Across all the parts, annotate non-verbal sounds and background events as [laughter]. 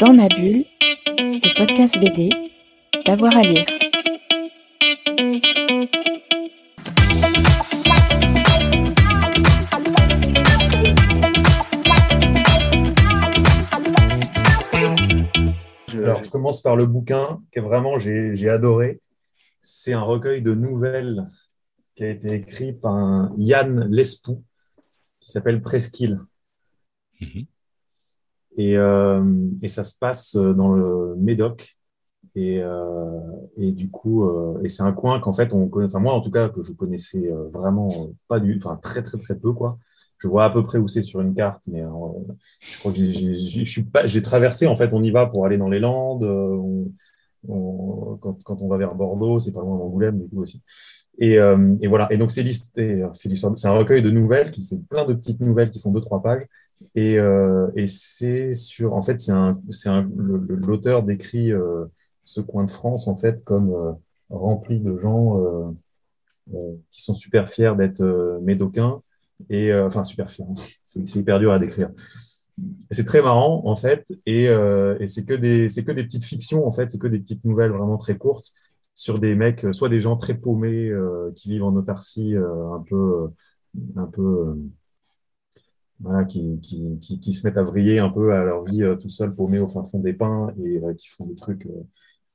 Dans ma bulle, le podcast BD, d'avoir à lire. Alors, je commence par le bouquin que vraiment j'ai adoré. C'est un recueil de nouvelles qui a été écrit par un Yann Lespoux qui s'appelle Presqu'île. Mhm. Et, euh, et ça se passe dans le Médoc. Et, euh, et du coup, euh, et c'est un coin qu'en fait on connaît, enfin moi en tout cas que je connaissais euh, vraiment euh, pas du, enfin très très très peu quoi. Je vois à peu près où c'est sur une carte, mais euh, je crois que suis pas, j'ai traversé en fait, on y va pour aller dans les Landes. euh, on- on- quand, quand on va vers Bordeaux, c'est pas loin d'Angoulême du coup aussi. Et, euh, et voilà. Et donc euh, c'est l'histoire, c'est un recueil de nouvelles qui c'est plein de petites nouvelles qui font deux trois pages. Et, euh, et c'est sur, en fait, c'est un, c'est l'auteur décrit euh, ce coin de France en fait comme euh, rempli de gens qui sont super fiers d'être médocains et enfin super fiers. hein. [laughs] C'est hyper dur à décrire. C'est très marrant en fait, et, et c'est que des, c'est que des petites fictions en fait, c'est que des petites nouvelles vraiment très courtes sur des mecs, soit des gens très paumés qui vivent en autarcie, un peu, un peu, voilà, qui, qui, qui, qui se mettent à vriller un peu à leur vie euh, tout seul, paumés au fin fond des pins et euh, qui font des trucs, euh,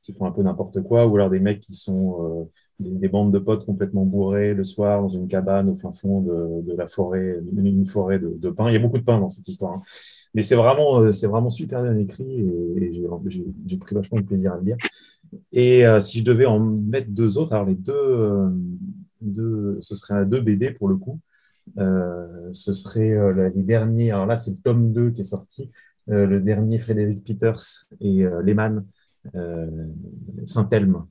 qui font un peu n'importe quoi, ou alors des mecs qui sont des, des bandes de potes complètement bourrés le soir dans une cabane au fin fond de, la forêt, une, forêt de, de pins. Il y a beaucoup de pins dans cette histoire, hein. mais c'est vraiment, c'est vraiment super bien écrit et, et j'ai, pris vachement de plaisir à le lire. Et si je devais en mettre deux autres, alors les deux, deux ce serait deux BD pour le coup. Euh, ce serait euh, les derniers. Alors là, c'est le tome 2 qui est sorti. Euh, le dernier Frédéric Peters et euh, Saint-Elme,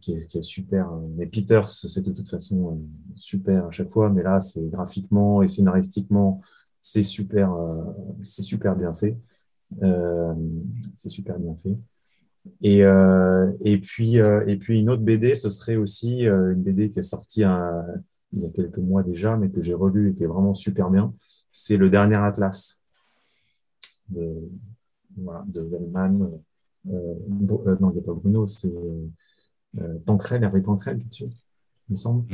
qui, est, super. Mais Peters, c'est de toute façon super à chaque fois. Mais là, c'est graphiquement et scénaristiquement, c'est super, c'est super bien fait. C'est super bien fait. Et, et, puis, et puis une autre BD, ce serait aussi une BD qui est sortie il y a quelques mois déjà, mais que j'ai relu et qui est vraiment super bien. C'est le dernier Atlas de, voilà, de Vellman. Euh, euh, non, il n'y a pas Bruno, c'est euh, Tancrel, Hervé Tancrel qui est dessus, il me semble.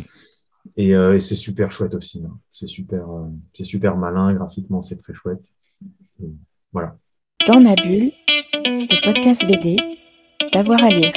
Et, euh, et c'est super chouette aussi. hein. C'est super, euh, c'est super malin, graphiquement, c'est très chouette. Et voilà. Dans ma bulle, le podcast BD, d'avoir à lire.